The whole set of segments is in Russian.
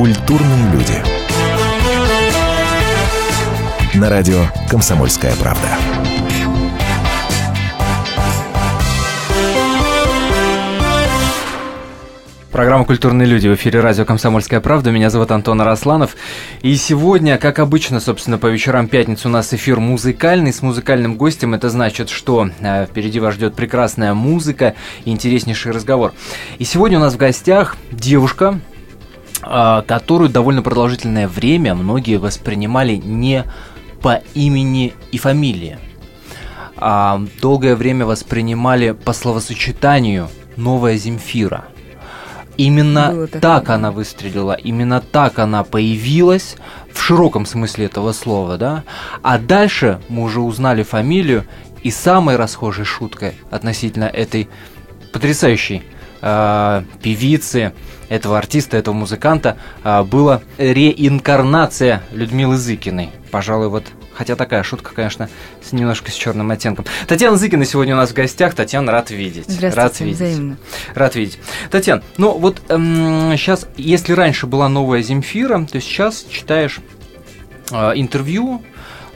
Культурные люди. На радио «Комсомольская правда». Программа «Культурные люди» в эфире радио «Комсомольская правда». Меня зовут Антон Арасланов. И сегодня, как обычно, собственно, по вечерам пятницы у нас эфир музыкальный с музыкальным гостем. Это значит, что э, впереди вас ждет прекрасная музыка и интереснейший разговор. И сегодня у нас в гостях девушка, которую довольно продолжительное время многие воспринимали не по имени и фамилии. А долгое время воспринимали по словосочетанию «Новая Земфира». Именно так она выстрелила, именно так она появилась в широком смысле этого слова, да. А дальше мы уже узнали фамилию, и самой расхожей шуткой относительно этой потрясающей э, певицы, этого артиста, этого музыканта э, была реинкарнация Людмилы Зыкиной. Пожалуй, вот Хотя такая шутка, конечно, с немножко с черным оттенком. Татьяна Зыкина сегодня у нас в гостях. Татьяна, рад видеть. Здравствуйте, рад видеть. взаимно. Рад видеть. Татьяна, ну вот эм, сейчас, если раньше была новая Земфира, то сейчас читаешь э, интервью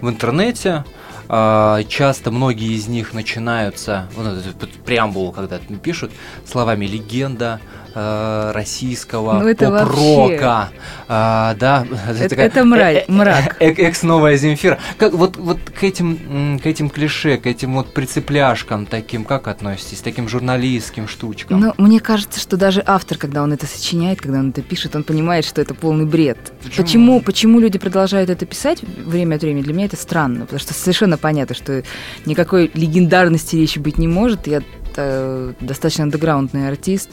в интернете, часто многие из них начинаются, вот, преамбулу когда пишут, словами «легенда», э, российского Ну, это поп-рока, а, да, Это, такая- это мрак. э- э- мрак. э- экс новая Земфира. Как вот вот к этим к этим клише, к этим вот прицепляшкам таким, как относитесь, таким журналистским штучкам? Но мне кажется, что даже автор, когда он это сочиняет, когда он это пишет, он понимает, что это полный бред. Почему? Почему, почему люди продолжают это писать время от времени, для меня это странно, потому что совершенно понятно, что никакой легендарности речи быть не может. Я э, достаточно андеграундный артист,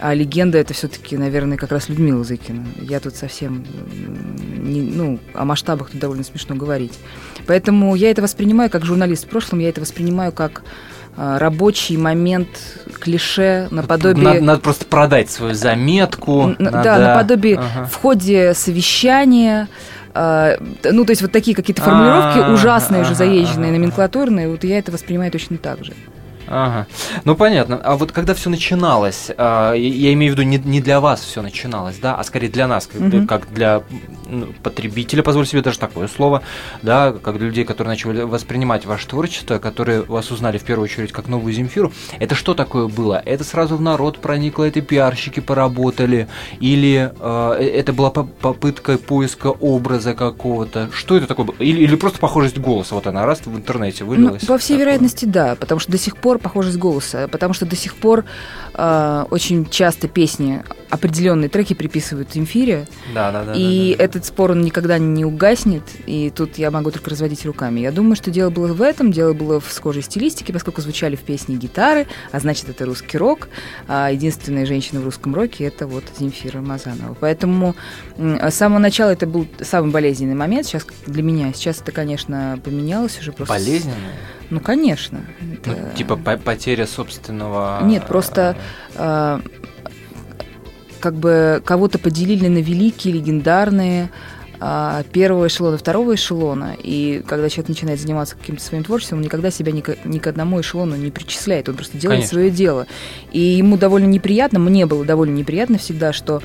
а легенда это все-таки, наверное, как раз Людмила Зыкина. Я тут совсем, не, ну, о масштабах тут довольно смешно говорить. Поэтому я это воспринимаю как журналист в прошлом, я это воспринимаю как а, рабочий момент клише наподобие... Надо, надо просто продать свою заметку. Надо- Да, наподобие Ага. в ходе совещания, а, ну, то есть вот такие какие-то формулировки А, ужасные, уже заезженные, номенклатурные, вот я это воспринимаю точно так же. Ага. Ну понятно. А вот когда все начиналось, а, я- имею в виду не, не для вас все начиналось, да, а скорее для нас, как, Мгм. как для ну, потребителя, позволю себе даже такое слово, да, как для людей, которые начали воспринимать ваше творчество, которые вас узнали в первую очередь как новую Земфиру. Это что такое было? Это сразу в народ проникло, это пиарщики поработали, или э, это была по- попытка поиска образа какого-то? Что это такое было? Или, или просто похожесть голоса? Вот она раз в интернете Ну, вылилась. по всей Такое. вероятности, да, потому что до сих пор похожесть голоса, потому что до сих пор а, очень часто песни, определенные треки приписывают Земфире, Да, да, да. и да, да. этот спор он никогда не угаснет, и тут я могу только разводить руками. Я думаю, что дело было в этом, дело было в схожей стилистике, поскольку звучали в песне гитары, а значит, это русский рок, а единственная женщина в русском роке – это вот Земфира Мазанова. Поэтому м, с самого начала это был самый болезненный момент сейчас для меня. Сейчас это, конечно, поменялось уже просто. Болезненная? Ну, конечно. Ну, Это- типа по- потеря собственного... Нет, просто э, как бы кого-то поделили на великие, легендарные, а, первого эшелона, второго эшелона. И когда человек начинает заниматься каким-то своим творчеством, он никогда себя ни к, ни к одному эшелону не причисляет. Он просто делает Конечно. свое дело. И ему довольно неприятно, мне было довольно неприятно всегда, что а,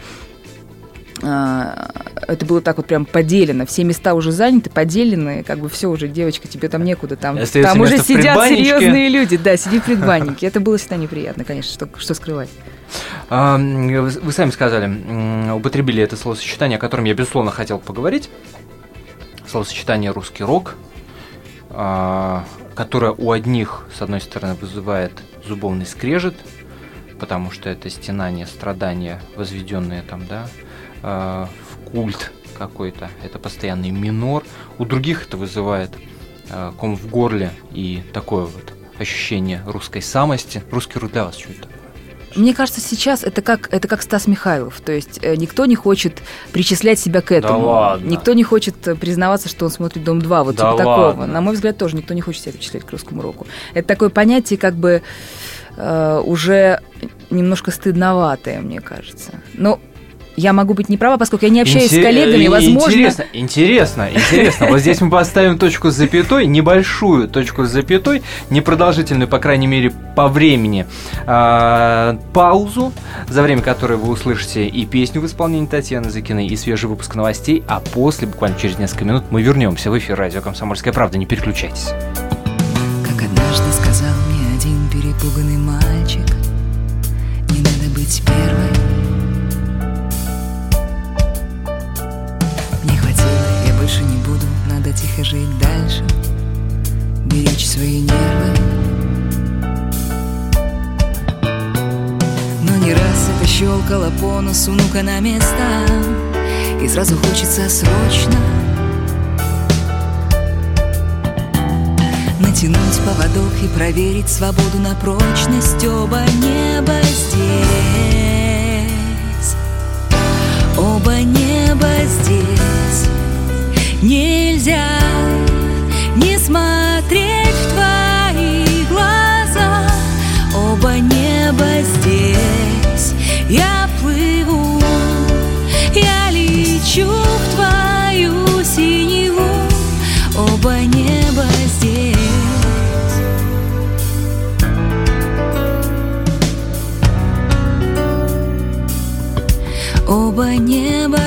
это было так вот прям поделено. Все места уже заняты, поделены, как бы все уже, девочка, тебе там некуда, там, там уже сидят серьезные люди, да, сиди в предбаннике. Это было всегда неприятно, конечно, что, что скрывать. А, вы, сами сказали, употребили это словосочетание, о котором я, безусловно, хотел поговорить. Словосочетание «русский рок», а, которое у одних, с одной стороны, вызывает зубовный скрежет, потому что это стенание, страдания, возведенные там, да, а, в культ какой-то, это постоянный минор. У других это вызывает а, ком в горле и такое вот ощущение русской самости. Русский рок для вас что это? такое? Мне кажется, сейчас это как, это как Стас Михайлов. То есть э, никто не хочет причислять себя к этому. ладно. Никто не хочет э, признаваться, что он смотрит «Дом-2», вот Да типа такого. На мой взгляд, тоже никто не хочет себя причислять к русскому року. Это такое понятие как бы э, уже немножко стыдноватое, мне кажется. Но я могу быть не права, поскольку я не общаюсь Интер- с коллегами, возможно... Интересно, интересно, интересно. Вот здесь мы поставим точку с запятой, небольшую точку с запятой, непродолжительную, по крайней мере, по времени, а, паузу, за время которой вы услышите и песню в исполнении Татьяны Закиной, и свежий выпуск новостей, а после, буквально через несколько минут, мы вернемся в эфир радио «Комсомольская правда». Не переключайтесь. Как однажды сказал мне один перепуганный мальчик, не надо быть первой. Тихо жить дальше, беречь свои нервы. Но не раз это щелкало по носу, ну-ка на места, и сразу хочется срочно Натянуть поводок и проверить свободу на прочность. Оба неба здесь. Оба неба здесь Нельзя не смотреть в твои глаза. Оба неба здесь. Я плыву, я лечу в твою синеву. Оба неба здесь. Оба неба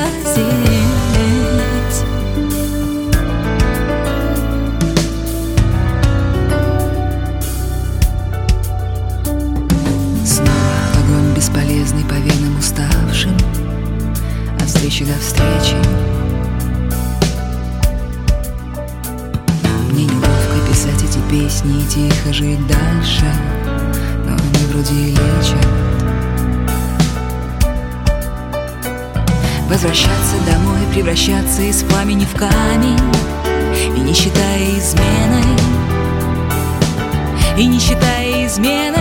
превращаться из пламени в камень И не считая изменой И не считая изменой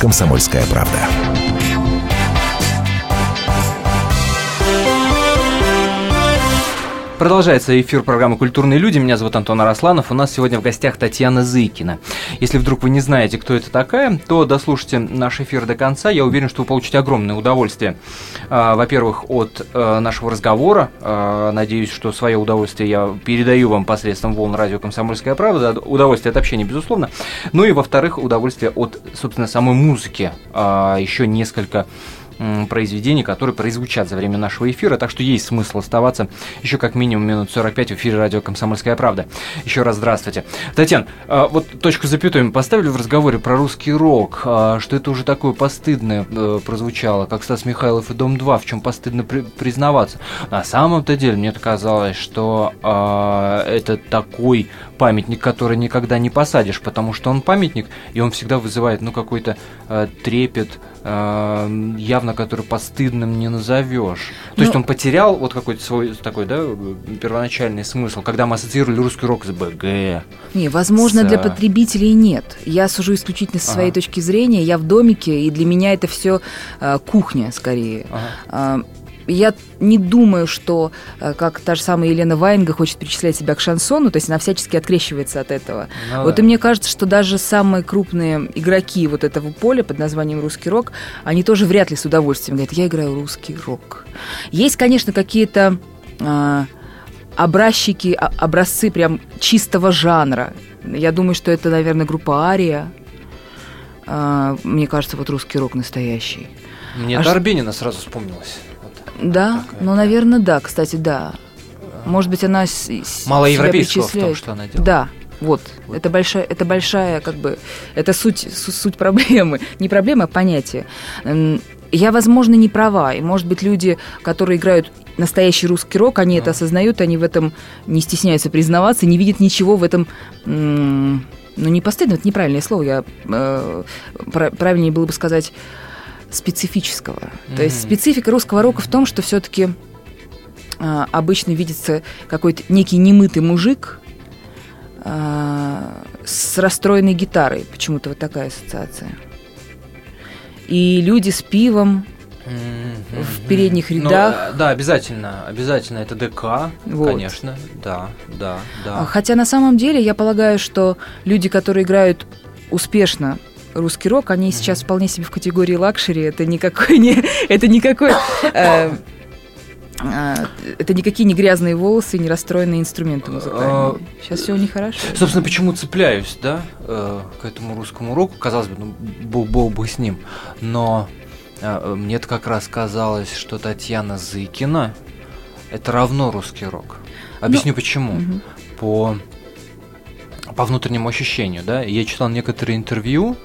«Комсомольская правда». Продолжается эфир программы «Культурные люди». Меня зовут Антон Арасланов. У нас сегодня в гостях Татьяна Зыкина. Если вдруг вы не знаете, кто это такая, то дослушайте наш эфир до конца. Я уверен, что вы получите огромное удовольствие. А, Во-первых, от э, нашего разговора. А, Надеюсь, что свое удовольствие я передаю вам посредством волн радио «Комсомольская правда». Удовольствие от общения, безусловно. Ну и, во-вторых, удовольствие от, собственно, самой музыки. А, Еще несколько произведений, которые прозвучат за время нашего эфира, так что есть смысл оставаться еще как минимум минут 45 в эфире радио «Комсомольская правда». Еще раз здравствуйте. Татьяна, а, вот точку запятую мы поставили в разговоре про русский рок, а, что это уже такое постыдное э, прозвучало, как Стас Михайлов и Дом-2, в чем постыдно при- признаваться. На самом-то деле мне казалось, что а, это такой памятник, который никогда не посадишь, потому что он памятник, и он всегда вызывает, ну, какой-то э, трепет, явно который постыдным не назовешь. То есть Ну- он потерял вот какой-то свой такой, да, первоначальный смысл, когда мы ассоциировали русский рок с БГ. Не, возможно, С, для потребителей нет. Я сужу исключительно со своей Ага. точки зрения. Я в домике, и для меня это все кухня скорее. Ага. Я не думаю, что, э, как та же самая Елена Ваенга хочет причислять себя к шансону, то есть она всячески открещивается от этого. Ну вот да. и мне кажется, что даже самые крупные игроки вот этого поля под названием русский рок, они тоже вряд ли с удовольствием говорят, я играю русский рок. Есть, конечно, какие-то а, образчики, а- образцы прям чистого жанра. Я думаю, что это, наверное, группа Ария. А, Мне кажется, вот русский рок настоящий. Мне А ш- Дорбенина сразу вспомнилась. Да, Такая, ну, да. наверное, да, кстати, да. Может быть, она с- с- Мало себя европейского в том, что она делает. Да, вот. Вот. Это большая, это большая, как бы, это суть, су- суть проблемы. Не проблема, а понятие. Я, возможно, не права. И, может быть, люди, которые играют настоящий русский рок, они это А. осознают, они в этом не стесняются признаваться, не видят ничего в этом... Ну, не постыдно, это неправильное слово. Я, э, пра- правильнее было бы сказать специфического. То есть специфика русского рока в том, что все-таки обычно видится какой-то некий немытый мужик а, с расстроенной гитарой. Почему-то вот такая ассоциация. И люди с пивом. В передних Ну, рядах. э, да, обязательно. Обязательно это ДК, Вот. конечно. Да, да, да. А, Хотя на самом деле я полагаю, что люди, которые играют успешно русский рок, они сейчас вполне себе в категории luxury. Это никакой не... Это никакой... э, э, это никакие не грязные волосы, не расстроенные инструменты музыкальные. Сейчас все у них хорошо. Собственно, почему цепляюсь, да, э, к этому русскому року, казалось бы, ну, бог, бог бы с ним, но э, мне-то как раз казалось, что Татьяна Зыкина это равно русский рок. Объясню почему. Мгм. По по внутреннему ощущению, да, я читал некоторые интервью,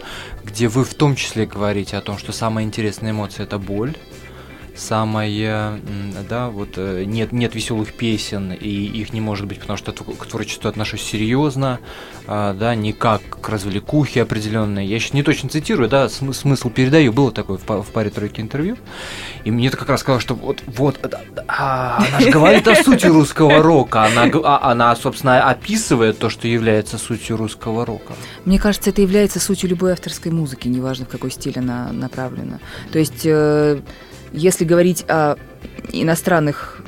где вы в том числе говорите о том, что самая интересная эмоция это боль, самое, да, вот э, нет, нет веселых песен, и их не может быть, потому что к творчеству отношусь серьезно, а, да, не как к развлекухе определенной. Я сейчас не точно цитирую, да, см- смысл передаю, было такое в, па- в паре тройки интервью, и мне это как раз сказал, что вот, вот, а, она же говорит о сути русского рока, она, а- она, собственно, описывает то, что является сутью русского рока. Мне кажется, это является сутью любой авторской музыки, неважно в какой стиль она направлена. То есть, э, если говорить о иностранных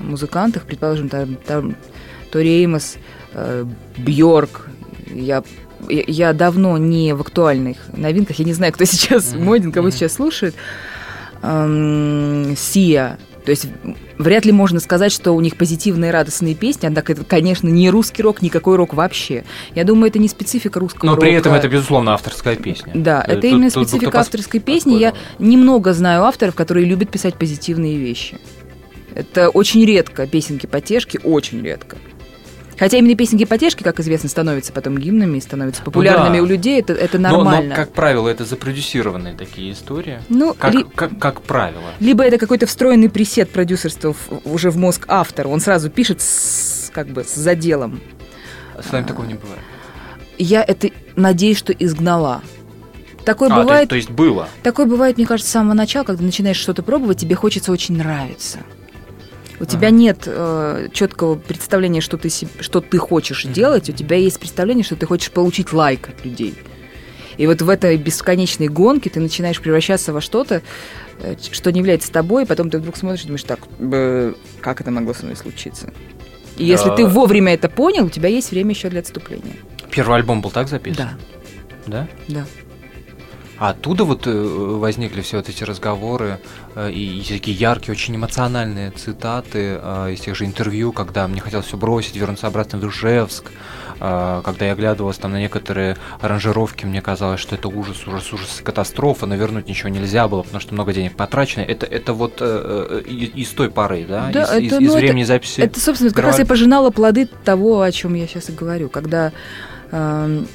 музыкантах, предположим, там, там Тори Эймос, э, Бьорк, я, я- давно не в актуальных новинках, я не знаю, кто сейчас Мгм, моден, кого мгм. сейчас слушает, Эм, Сия. То есть вряд ли можно сказать, что у них позитивные радостные песни, однако это, конечно, не русский рок, никакой рок вообще. Я думаю, это не специфика русского Но рока. при этом это, безусловно, авторская песня. Да, Э, это тут- именно тут специфика пос- авторской песни. Я немного знаю авторов, которые любят писать позитивные вещи. Это очень редко, песенки потешки, очень редко. Хотя именно песенки потешки, как известно, становятся потом гимнами и становятся популярными да. у людей, это, это Но- нормально. Но, как правило, это запродюсированные такие истории. Ну, Как, ли- как, как правило. либо это какой-то встроенный пресет продюсерства в- уже в мозг автора, он сразу пишет с, как бы с заделом. С вами такого не бывает. Я это, надеюсь, что изгнала. Такое А, то, бывает, то есть было. Такое бывает, мне кажется, с самого начала, когда начинаешь что-то пробовать, тебе хочется очень нравиться. У тебя Ага. нет э, четкого представления, что ты, что ты хочешь Мгм. делать, у тебя есть представление, что ты хочешь получить лайк от людей. И вот в этой бесконечной гонке ты начинаешь превращаться во что-то, э, что не является тобой, и потом ты вдруг смотришь и думаешь, так, как это могло со мной случиться? И если Да. ты вовремя это понял, у тебя есть время еще для отступления. Первый альбом был так записан? Да, Да? да. А оттуда вот э, возникли все вот эти разговоры э, и, и такие яркие, очень эмоциональные цитаты э, из тех же интервью, когда мне хотелось все бросить, вернуться обратно в Ижевск. э, когда я оглядывался там на некоторые аранжировки, мне казалось, что это ужас, ужас, ужас, катастрофа, но вернуть ничего нельзя было, потому что много денег потрачено. Это, это вот э, э, из, из той поры, да? Да, из, из- это, из ну, это- времени записи. Это, собственно, как раз я пожинала плоды того, о чем я сейчас и говорю. Когда. эм,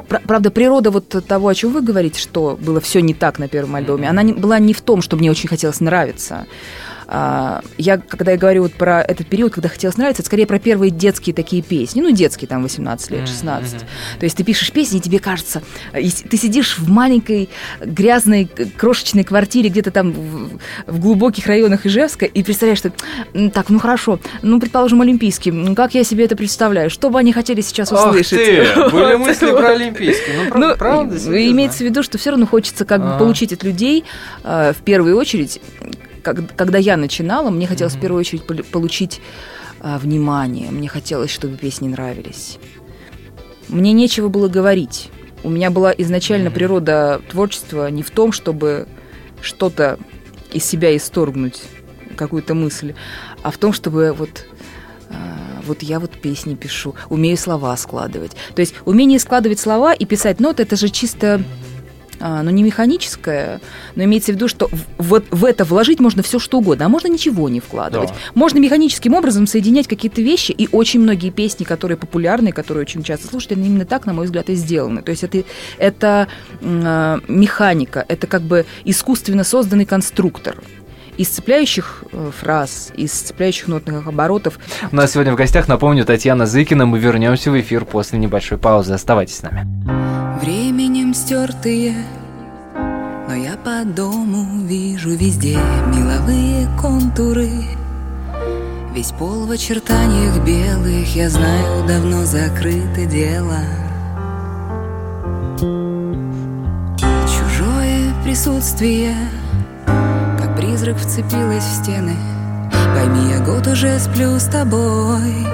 пра- правда, природа вот того, о чем вы говорите, что было все не так на первом альбоме, она не, была не в том, что мне очень хотелось нравиться. А, я, когда я говорю вот про этот период, когда хотелось нравиться, это скорее про первые детские такие песни. Ну, детские, там, 18 лет, 16. Мгм, мгм. То есть ты пишешь песни, и тебе кажется, ты сидишь в маленькой грязной крошечной квартире где-то там в, в глубоких районах Ижевска и представляешь, что «М, так, ну хорошо, ну, предположим, Олимпийский, ну, как я себе это представляю, что бы они хотели сейчас Ах услышать? ты, были мысли про Олимпийский. Ну, правда, Ну, правда, имеется в виду, что все равно хочется как бы получить от людей э, в первую очередь, как- когда я начинала, мне хотелось Мгм. в первую очередь полю- получить э, внимание, мне хотелось, чтобы песни нравились. Мне нечего было говорить. У меня была изначально Мгм. природа творчества не в том, чтобы что-то из себя исторгнуть, какую-то мысль, а в том, чтобы вот вот я вот песни пишу, умею слова складывать. То есть умение складывать слова и писать ноты, это же чисто ну, не механическое, но имеется в виду, что вот в это вложить можно все что угодно, а можно ничего не вкладывать. Да. Можно механическим образом соединять какие-то вещи, и очень многие песни, которые популярны, которые очень часто слушают, они именно так, на мой взгляд, и сделаны. То есть это, это э, механика, это как бы искусственно созданный конструктор из цепляющих э, фраз, из цепляющих нотных оборотов. У нас сегодня в гостях, напомню, Татьяна Зыкина. Мы вернемся в эфир после небольшой паузы. Оставайтесь с нами. Стертые, но я по дому вижу везде меловые контуры. Весь пол в очертаниях белых, я знаю, давно закрыто дело. Чужое присутствие — призрак вцепилась в стены Пойми, я год уже сплю с тобой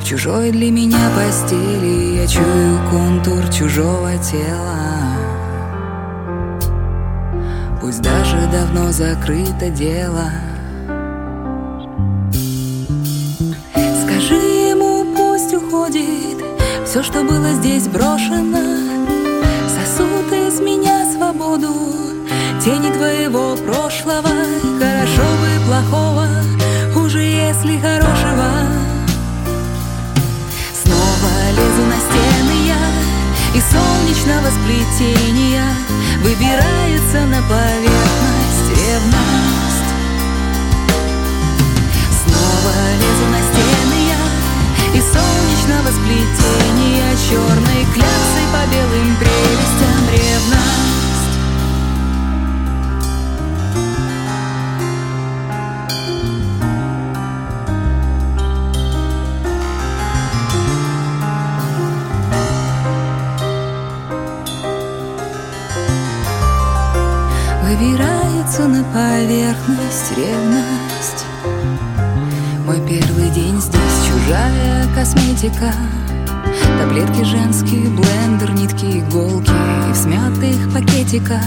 В чужой для меня постели Я чую контур чужого тела Пусть даже давно закрыто дело. Скажи ему, пусть уходит. Все, что было здесь брошено. Сосуд из меня свободу. Тени твоего прошлого. Хорошо бы плохого. Хуже, если солнечного сплетения Выбирается на поверхность ревность. Снова лезу на стены я И солнечного сплетения Черной кляксой по белым прелестям ревность поверхность ревность. Мой первый день здесь чужая косметика. Таблетки женские, блендер, нитки, иголки в смятых пакетиках.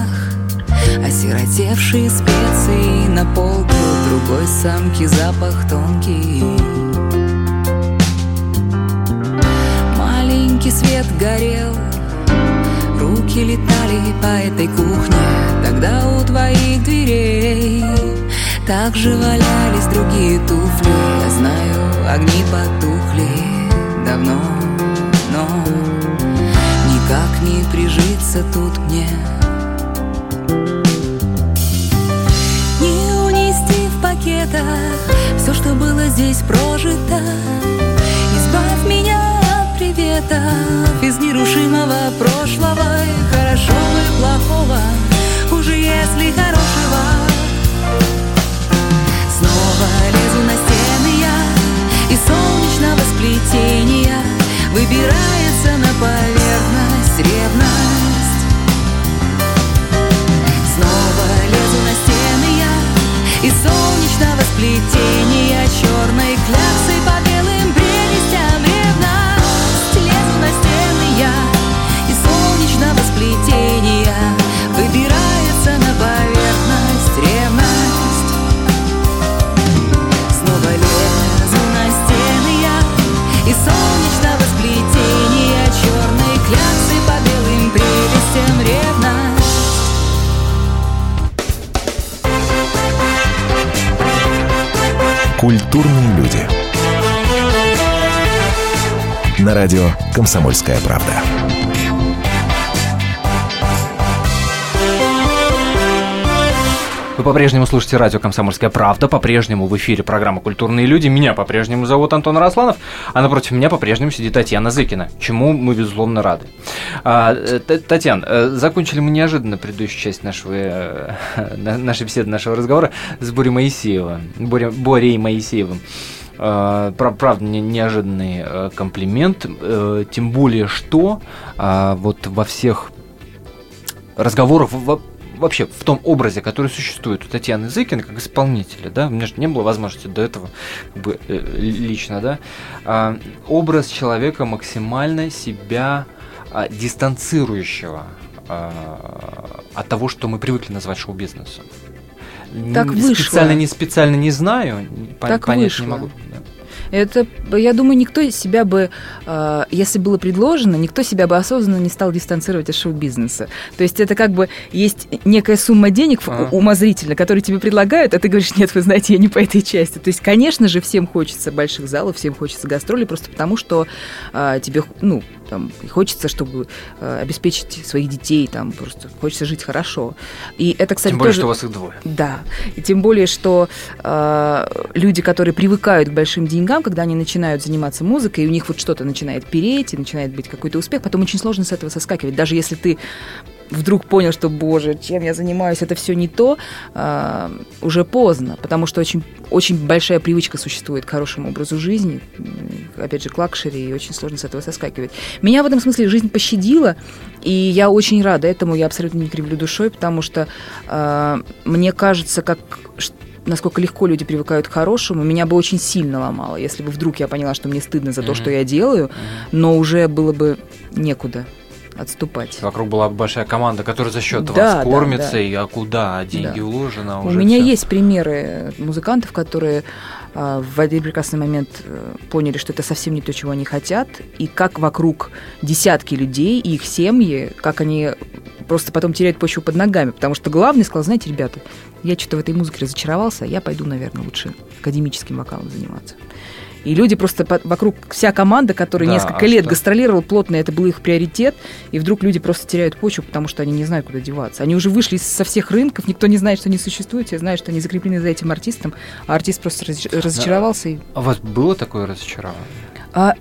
Осиротевшие специи на полке Другой самки запах тонкий. Маленький свет горел Руки летали по этой кухне Тогда у твоих дверей Также валялись другие туфли. Я знаю, огни потухли давно Но никак не прижиться тут мне. Не унести в пакетах Все, что было здесь прожито. Избавь меня приветов из нерушимого прошлого и Хорошо и плохого, уже если хорошего. Снова лезу на стены я из солнечного сплетения Выбирается на поверхность ревность. Снова лезу на стены я из солнечного сплетения Черной кляксой по сплетения Выбирается на поверхность ревность Снова лезу на стены Из солнечного сплетения Черные кляксы по белым прелестям ревность Культурные люди. На радио «Комсомольская правда». Вы по-прежнему слушаете радио «Комсомольская правда», по-прежнему в эфире программа «Культурные люди». Меня по-прежнему зовут Антон Росланов, а напротив меня по-прежнему сидит Татьяна Зыкина, чему мы, безусловно, рады. А, э, Татьяна, э, закончили мы неожиданно предыдущую часть нашего, э, нашей беседы, нашего разговора с Борей Моисеевым, Боря, Борей Моисеевым. Правда, неожиданный комплимент, тем более, что вот во всех разговорах вообще в том образе, который существует у Татьяны Зыкиной как исполнителя, да, у меня же не было возможности до этого как бы, э, лично, да, а, образ человека максимально себя а, дистанцирующего а, от того, что мы привыкли назвать шоу-бизнесом. Так вышло. Специально не специально не знаю, так понять вышло. не могу. Да. Это, я думаю, никто себя бы, э, если было предложено, никто себя бы осознанно не стал дистанцировать от шоу-бизнеса. То есть это как бы есть некая сумма денег Ага. умозрительно, которые тебе предлагают, а ты говоришь, нет, вы знаете, я не по этой части. То есть, конечно же, всем хочется больших залов, всем хочется гастролей, просто потому что э, тебе, ну, там, хочется, чтобы э, обеспечить своих детей, там, просто хочется жить хорошо. И это, кстати, Тем более, тоже... что у вас их двое. Да, и тем более, что э, люди, которые привыкают к большим деньгам, когда они начинают заниматься музыкой, и у них вот что-то начинает переть, и начинает быть какой-то успех, потом очень сложно с этого соскакивать. Даже если ты вдруг понял, что, боже, чем я занимаюсь, это все не то, э, уже поздно, потому что очень, очень большая привычка существует к хорошему образу жизни, опять же, к лакшери, и очень сложно с этого соскакивать. Меня в этом смысле жизнь пощадила, и я очень рада этому, я абсолютно не кривлю душой, потому что э, мне кажется, как насколько легко люди привыкают к хорошему, меня бы очень сильно ломало, если бы вдруг я поняла, что мне стыдно за то, Мгм. что я делаю, но уже было бы некуда отступать. Вокруг была большая команда, которая за счет Да, вас да, кормится, да. и а куда? А деньги Да. уложены, а У уже меня всё. есть примеры музыкантов, которые а, в один прекрасный момент э, поняли, что это совсем не то, чего они хотят, и как вокруг десятки людей и их семьи, как они просто потом теряют почву под ногами, потому что главный сказал, знаете, ребята, я что-то в этой музыке разочаровался, я пойду, наверное, лучше академическим вокалом заниматься. И люди просто по- вокруг, вся команда, которая Да, несколько а лет что? гастролировала плотно, это был их приоритет, и вдруг люди просто теряют почву, потому что они не знают, куда деваться. Они уже вышли со всех рынков, никто не знает, что они существуют, все знают, что они закреплены за этим артистом, а артист просто раз- разочаровался. и- А у вас было такое разочарование? А,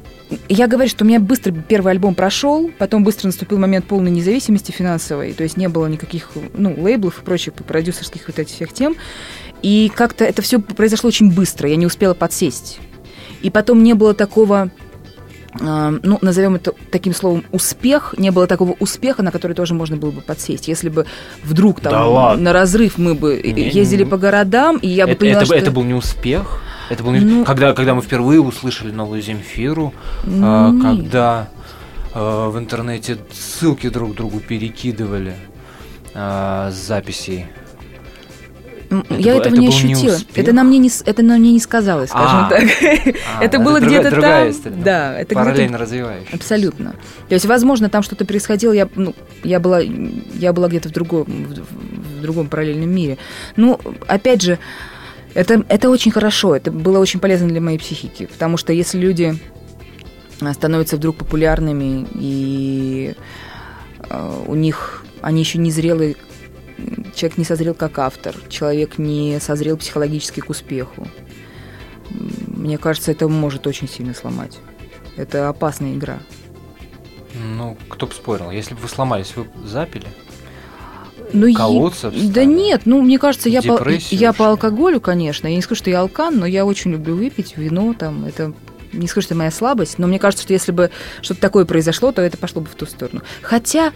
я говорю, что у меня быстро первый альбом прошел, потом быстро наступил момент полной независимости финансовой, то есть не было никаких ну, лейблов и прочих продюсерских вот этих всех тем. И как-то это все произошло очень быстро, я не успела подсесть. И потом не было такого, э, ну, назовем это таким словом, успех, не было такого успеха, на который тоже можно было бы подсесть. Если бы вдруг там Да ладно. на разрыв мы бы Не, ездили не. по городам, и я бы это, поняла, это, что... это был не успех? Это был не... Ну- когда, когда мы впервые услышали новую Земфиру, Ну, а, нет. когда а, в интернете ссылки друг другу перекидывали а, с записей. Это я был- этого это не не ощутила. успех? это на мне не, это на мне не сказалось, скажем А. так. А, Это было где-то там. история. Да, это Параллельно где-то развивающаяся. абсолютно. То есть, возможно, там что-то происходило. Я, ну, я была, я была где-то в другом, в, в другом параллельном мире. Ну, опять же, это, это очень хорошо. Это было очень полезно для моей психики, потому что если люди а, становятся вдруг популярными и э, у них они еще не зрелые человек не созрел как автор, человек не созрел психологически к успеху. Мне кажется, это может очень сильно сломать. Это опасная игра. Ну, кто бы спорил. Если бы вы сломались, вы запили? Ну, Колоться Да встали? нет, ну, мне кажется, я по, я по алкоголю, конечно. Я не скажу, что я алкан, но я очень люблю выпить вино, там, это не скажу, что это моя слабость, но мне кажется, что если бы что-то такое произошло, то это пошло бы в ту сторону. Хотя,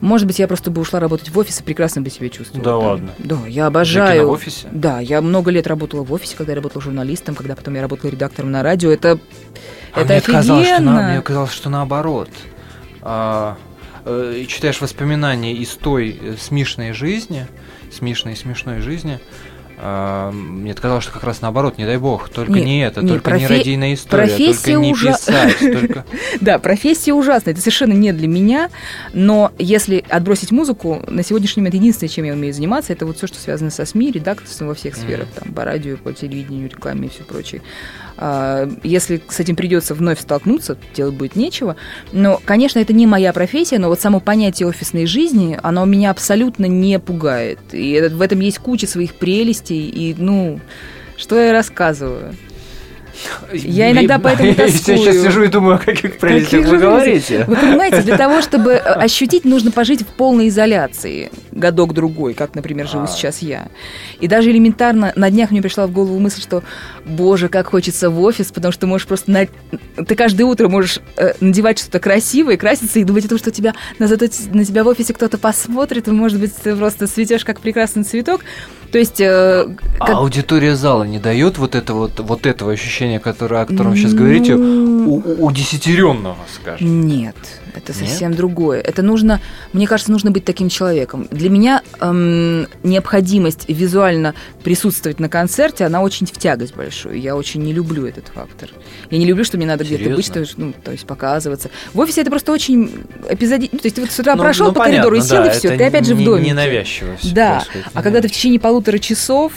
может быть, я просто бы ушла работать в офис и прекрасно бы себя чувствовала. Да там. ладно? Да, я обожаю. в офисе? Да, я много лет работала в офисе, когда я работала журналистом, когда потом я работала редактором на радио. Это, А это мне казалось, что, на- офигенно. мне казалось, что наоборот. А, э, читаешь воспоминания из той э, смешной жизни, смешной смешной жизни, мне казалось, что как раз наоборот, не дай бог, только Нет, не это, нет, только не профе- радийная история, профессия только не ужа- писать, только... Да, профессия ужасная, это совершенно не для меня, но если отбросить музыку, на сегодняшний момент единственное, чем я умею заниматься, это вот все, что связано со СМИ, редакторством во всех сферах, там, по радио, по телевидению, рекламе и все прочее. А, Если с этим придется вновь столкнуться, делать будет нечего. Но, конечно, это не моя профессия, но вот само понятие офисной жизни, оно меня абсолютно не пугает. И в этом есть куча своих прелестей, и, ну, что я рассказываю? Я иногда поэтому Я сейчас тоскую. сижу и думаю, о каких прелестях вы говорите. Вы понимаете, для того, чтобы э, ощутить, нужно пожить в полной изоляции годок-другой, как, например, живу А. сейчас я. И даже элементарно на днях мне пришла в голову мысль, что, боже, как хочется в офис, потому что ты можешь просто... на- Ты каждое утро можешь э, надевать что-то красивое, краситься и думать о том, что тебя, на тебя в офисе кто-то посмотрит, и, может быть, ты просто цветешь как прекрасный цветок. То есть... Э, а как... аудитория зала не дает вот, это вот, вот этого ощущения, которое, о котором вы сейчас говорите, у, удесятеренного, скажем? Нет. Это совсем Нет? другое. Это нужно, мне кажется, нужно быть таким человеком. Для меня эм, необходимость визуально присутствовать на концерте, она очень в тягость большую. Я очень не люблю этот фактор. Я не люблю, что мне надо где-то быть, что, ну, то есть показываться. В офисе это просто очень эпизодично. Ну, то есть ты вот с утра ну, прошел ну, по понятно, коридору и сел, да, и все. Ты опять же в доме. Ненавязчиво. Да. Происходит, а когда ты в течение полутора часов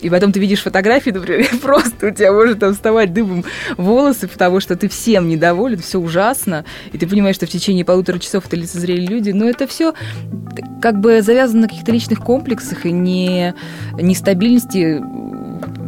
и потом ты видишь фотографии, например, просто у тебя может там вставать дыбом волосы, потому что ты всем недоволен, все ужасно, и ты понимаешь, что в течение полутора часов это лицезрели люди, но это все как бы завязано на каких-то личных комплексах и не, нестабильности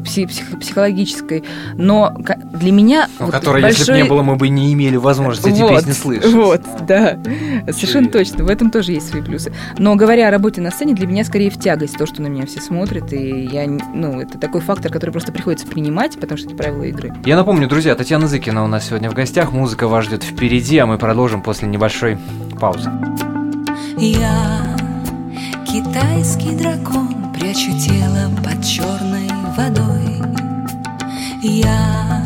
псих, психологической, но для меня... Ну, вот которой, большой... если бы не было, мы бы не имели возможности эти вот, песни слышать. Вот, да, Очевидно. совершенно точно, в этом тоже есть свои плюсы. Но говоря о работе на сцене, для меня скорее в тягость то, что на меня все смотрят, и я, ну, это такой фактор, который просто приходится принимать, потому что это правила игры. Я напомню, друзья, Татьяна Зыкина у нас сегодня в гостях, музыка вас ждет впереди, а мы продолжим после небольшой паузы. Я китайский дракон, прячу тело под черной водой. Я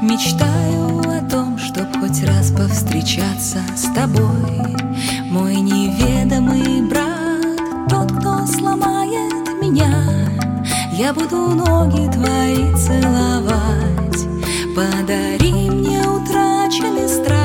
мечтаю о том, чтоб хоть раз повстречаться с тобой, мой неведомый брат, тот, кто сломает меня. Я буду ноги твои целовать, подари мне утраченный страх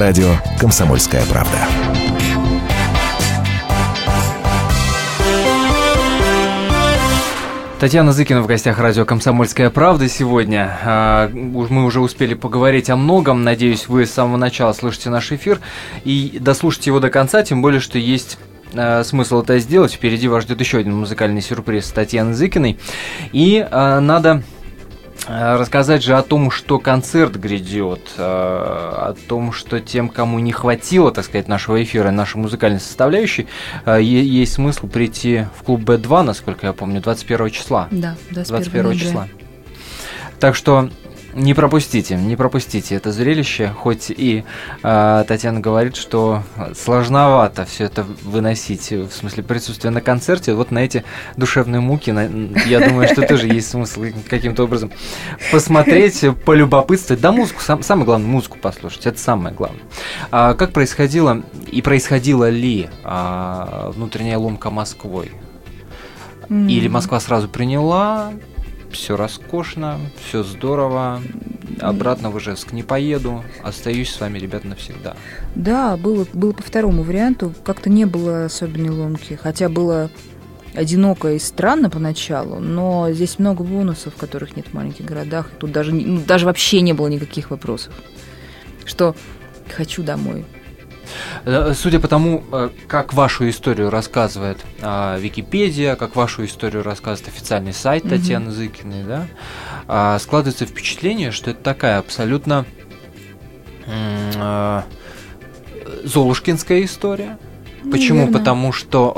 Радио «Комсомольская правда». Татьяна Зыкина в гостях радио «Комсомольская правда» сегодня. А, Мы уже успели поговорить о многом. Надеюсь, вы с самого начала слышите наш эфир и дослушайте его до конца, тем более, что есть а, смысл это сделать. Впереди вас ждет еще один музыкальный сюрприз Татьяны Зыкиной. И а, надо рассказать же о том, что концерт грядет, э, о том, что тем, кому не хватило, так сказать, нашего эфира, нашей музыкальной составляющей, э, есть смысл прийти в клуб Б2, насколько я помню, 21 числа. Да, 21, 21 числа. Так что не пропустите, не пропустите это зрелище, хоть и э, Татьяна говорит, что сложновато все это выносить, в смысле присутствия на концерте, вот на эти душевные муки, на, я думаю, что тоже есть смысл каким-то образом посмотреть, полюбопытствовать, да музыку, сам, самое главное, музыку послушать, это самое главное. А как происходило и происходила ли а, внутренняя ломка Москвой? Или Москва сразу приняла все роскошно, все здорово. Обратно в Ижевск не поеду, остаюсь с вами, ребята, навсегда. Да, было, было по второму варианту. Как-то не было особенной ломки, хотя было одиноко и странно поначалу, но здесь много бонусов, которых нет в маленьких городах. Тут даже, ну, даже вообще не было никаких вопросов. Что хочу домой, судя по тому, э, как вашу историю рассказывает а, Википедия, как вашу историю рассказывает официальный сайт mm-hmm. Татьяны Зыкиной, да, а, складывается впечатление, что это такая абсолютно а, золушкинская история – Почему? Верно. Потому что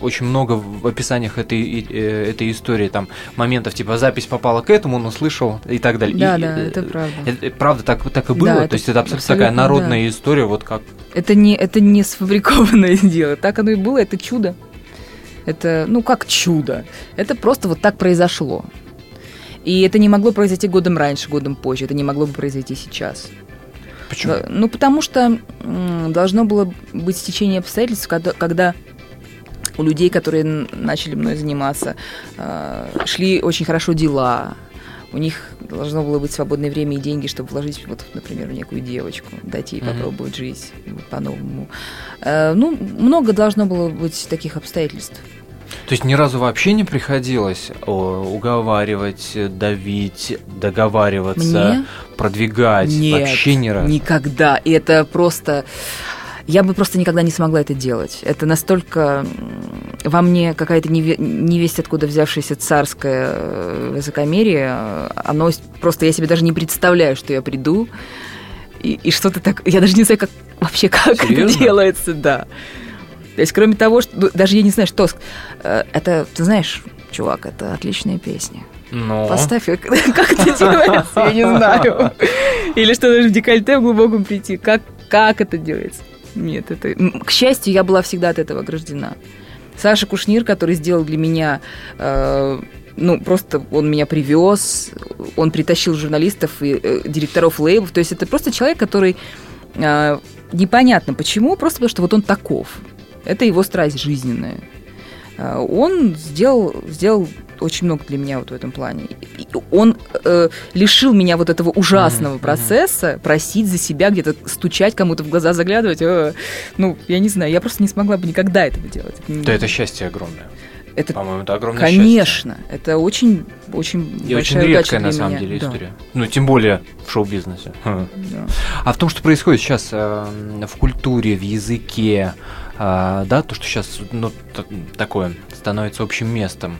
очень много в описаниях этой, э, этой истории там моментов, типа запись попала к этому, он услышал и так далее. Да, и, да, это правда. Это, правда так, так и было? Да, То есть это абсолютно, абсолютно такая народная да. история, вот как... Это не, это не сфабрикованное дело, так оно и было, это чудо. Это, ну как чудо, это просто вот так произошло. И это не могло произойти годом раньше, годом позже, это не могло бы произойти сейчас. Почему? Ну, потому что должно было быть стечение обстоятельств, когда, когда у людей, которые начали мной заниматься, а, шли очень хорошо дела, у них должно было быть свободное время и деньги, чтобы вложить, вот, например, в некую девочку, дать ей mm-hmm. попробовать жить по-новому. Э, ну, много должно было быть таких обстоятельств. То есть ни разу вообще не приходилось уговаривать, давить, договариваться, Мне? продвигать? Нет, вообще ни разу? никогда. И это просто... Я бы просто никогда не смогла это делать. Это настолько во мне какая-то невесть, откуда взявшееся царское э, высокомерие. Оно просто, я себе даже не представляю, что я приду. И, и что-то так... Я даже не знаю, как вообще как Серьезно? это делается, да. То есть, кроме того, что ну, даже я не знаю, что э, это, ты знаешь, чувак, это отличная песня. Но... Поставь, как это делается, я не знаю. Или что даже в декольте в глубоком прийти. Как, как это делается? Нет, это... К счастью, я была всегда от этого ограждена. Саша Кушнир, который сделал для меня э, ну, просто он меня привез, он притащил журналистов и э, директоров лейбов. То есть это просто человек, который э, непонятно почему, просто потому что вот он таков. Это его страсть жизненная. А, он сделал, сделал очень много для меня вот в этом плане. Он э, лишил меня вот этого ужасного mm-hmm. процесса просить за себя где-то стучать кому-то в глаза, заглядывать. Э, ну, я не знаю, я просто не смогла бы никогда этого делать. Да, это счастье огромное. Это, По-моему, это огромное Конечно, счастье. это очень, очень И очень редкая на самом меня. деле история. Да. Ну, тем более в шоу-бизнесе. Да. А в том, что происходит сейчас э, в культуре, в языке, э, да, то, что сейчас ну, такое становится общим местом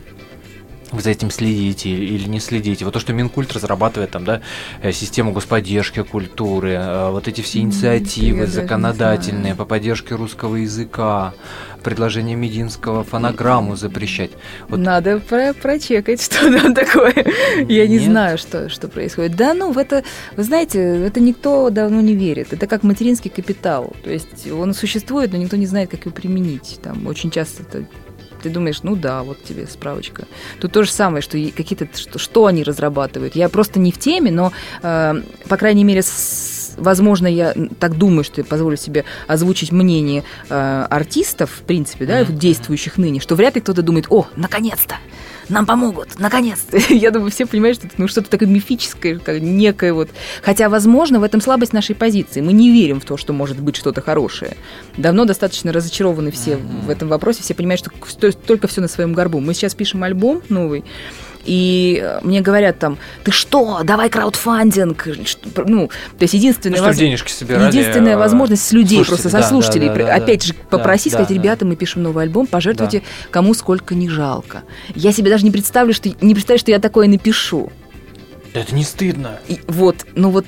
вы за этим следите или не следите. Вот то, что Минкульт разрабатывает там, да, э, систему господдержки культуры, э, вот эти все инициативы законодательные по поддержке русского языка, предложение Мединского фонограмму запрещать. Вот. Надо про прочекать, что там такое. Я не знаю, что, что происходит. Да, ну, в это, вы знаете, это никто давно не верит. Это как материнский капитал. То есть он существует, но никто не знает, как его применить. Там очень часто это ты думаешь, ну да, вот тебе справочка. Тут то же самое, что какие-то, что, что они разрабатывают. Я просто не в теме, но, э, по крайней мере, с, возможно, я так думаю, что я позволю себе озвучить мнение э, артистов, в принципе, да, mm-hmm. действующих ныне, что вряд ли кто-то думает, о, наконец-то, нам помогут, наконец-то. Я думаю, все понимают, что это ну, что-то такое мифическое, как некое вот. Хотя, возможно, в этом слабость нашей позиции. Мы не верим в то, что может быть что-то хорошее. Давно достаточно разочарованы все mm-hmm. в этом вопросе, все понимают, что только все на своем горбу. Мы сейчас пишем альбом новый, и мне говорят там, ты что, давай краудфандинг, ну, то есть единственная, ну, воз... денежки собирали, единственная а... возможность с людей, просто со да, слушателей, да, да, опять же, попросить, да, сказать, ребята, мы пишем новый альбом, пожертвуйте да. кому сколько не жалко. Я себе даже не представлю, что, не представляю, что я такое напишу. Это не стыдно. И вот, ну вот,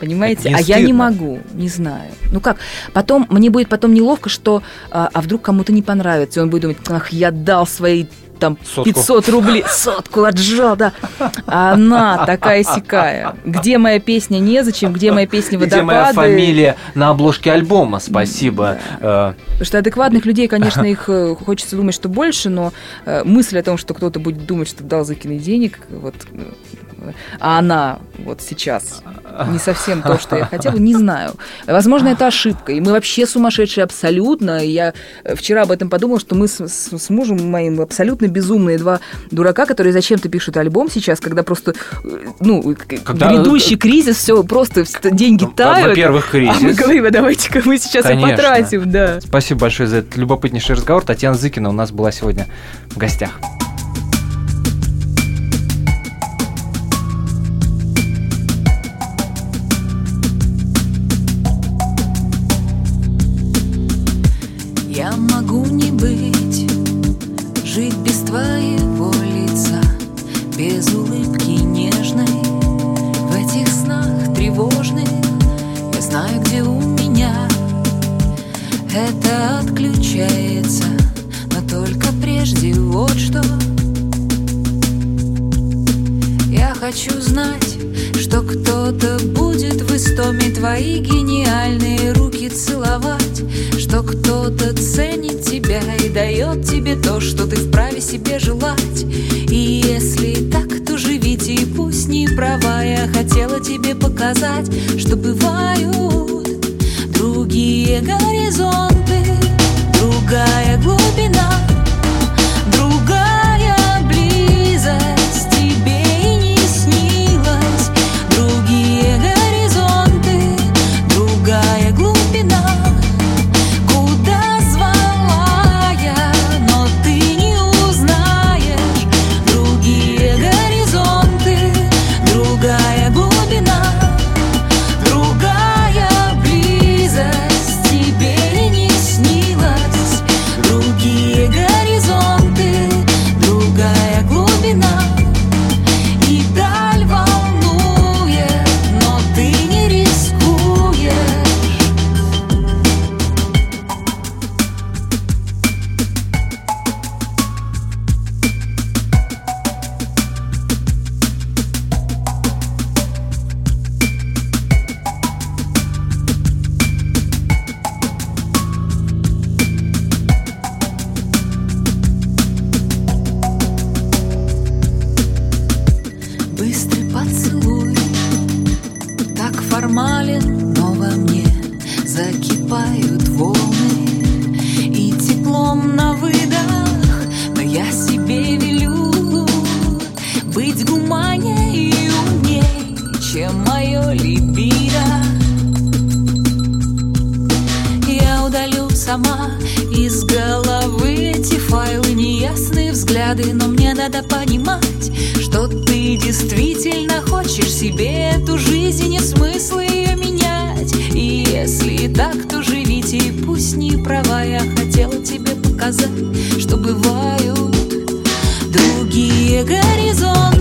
понимаете? А я не стыдно. могу, не знаю. Ну как? Потом мне будет потом неловко, что а, а вдруг кому-то не понравится, и он будет думать, ах, я дал свои там Сотку. 500 рублей, сотку отжал, да. А она такая сикая. Где моя песня незачем, где моя песня Где водопады? моя фамилия на обложке альбома? Спасибо. Э, Потому что адекватных людей, конечно, их э, хочется думать, что больше, но э, мысль о том, что кто-то будет думать, что дал закинуть денег, вот, э, а она вот сейчас не совсем то, что я хотела, не знаю. Возможно, это ошибка, и мы вообще сумасшедшие абсолютно. И Я э, вчера об этом подумала, что мы с, с- с мужем моим абсолютно безумные два дурака, которые зачем-то пишут альбом сейчас, когда просто, э, ну, Когда- грядущий кризис, все просто деньги Ну, тают. во-первых, А мы кризис. говорим, а давайте-ка мы сейчас и Конечно. потратим, да. Спасибо большое за этот любопытнейший разговор. Татьяна Зыкина у нас была сегодня в гостях. Тебе то, что ты вправе себе желать. И если так, то живите, и пусть не права, я хотела тебе показать, что бывают другие горизонты, другая глубина. Взгляды, но мне надо понимать Что ты действительно хочешь себе эту жизнь И смысл ее менять. И если так, то живите, и пусть не права. Я хотела тебе показать, что бывают Другие горизонты,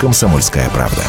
«Комсомольская правда».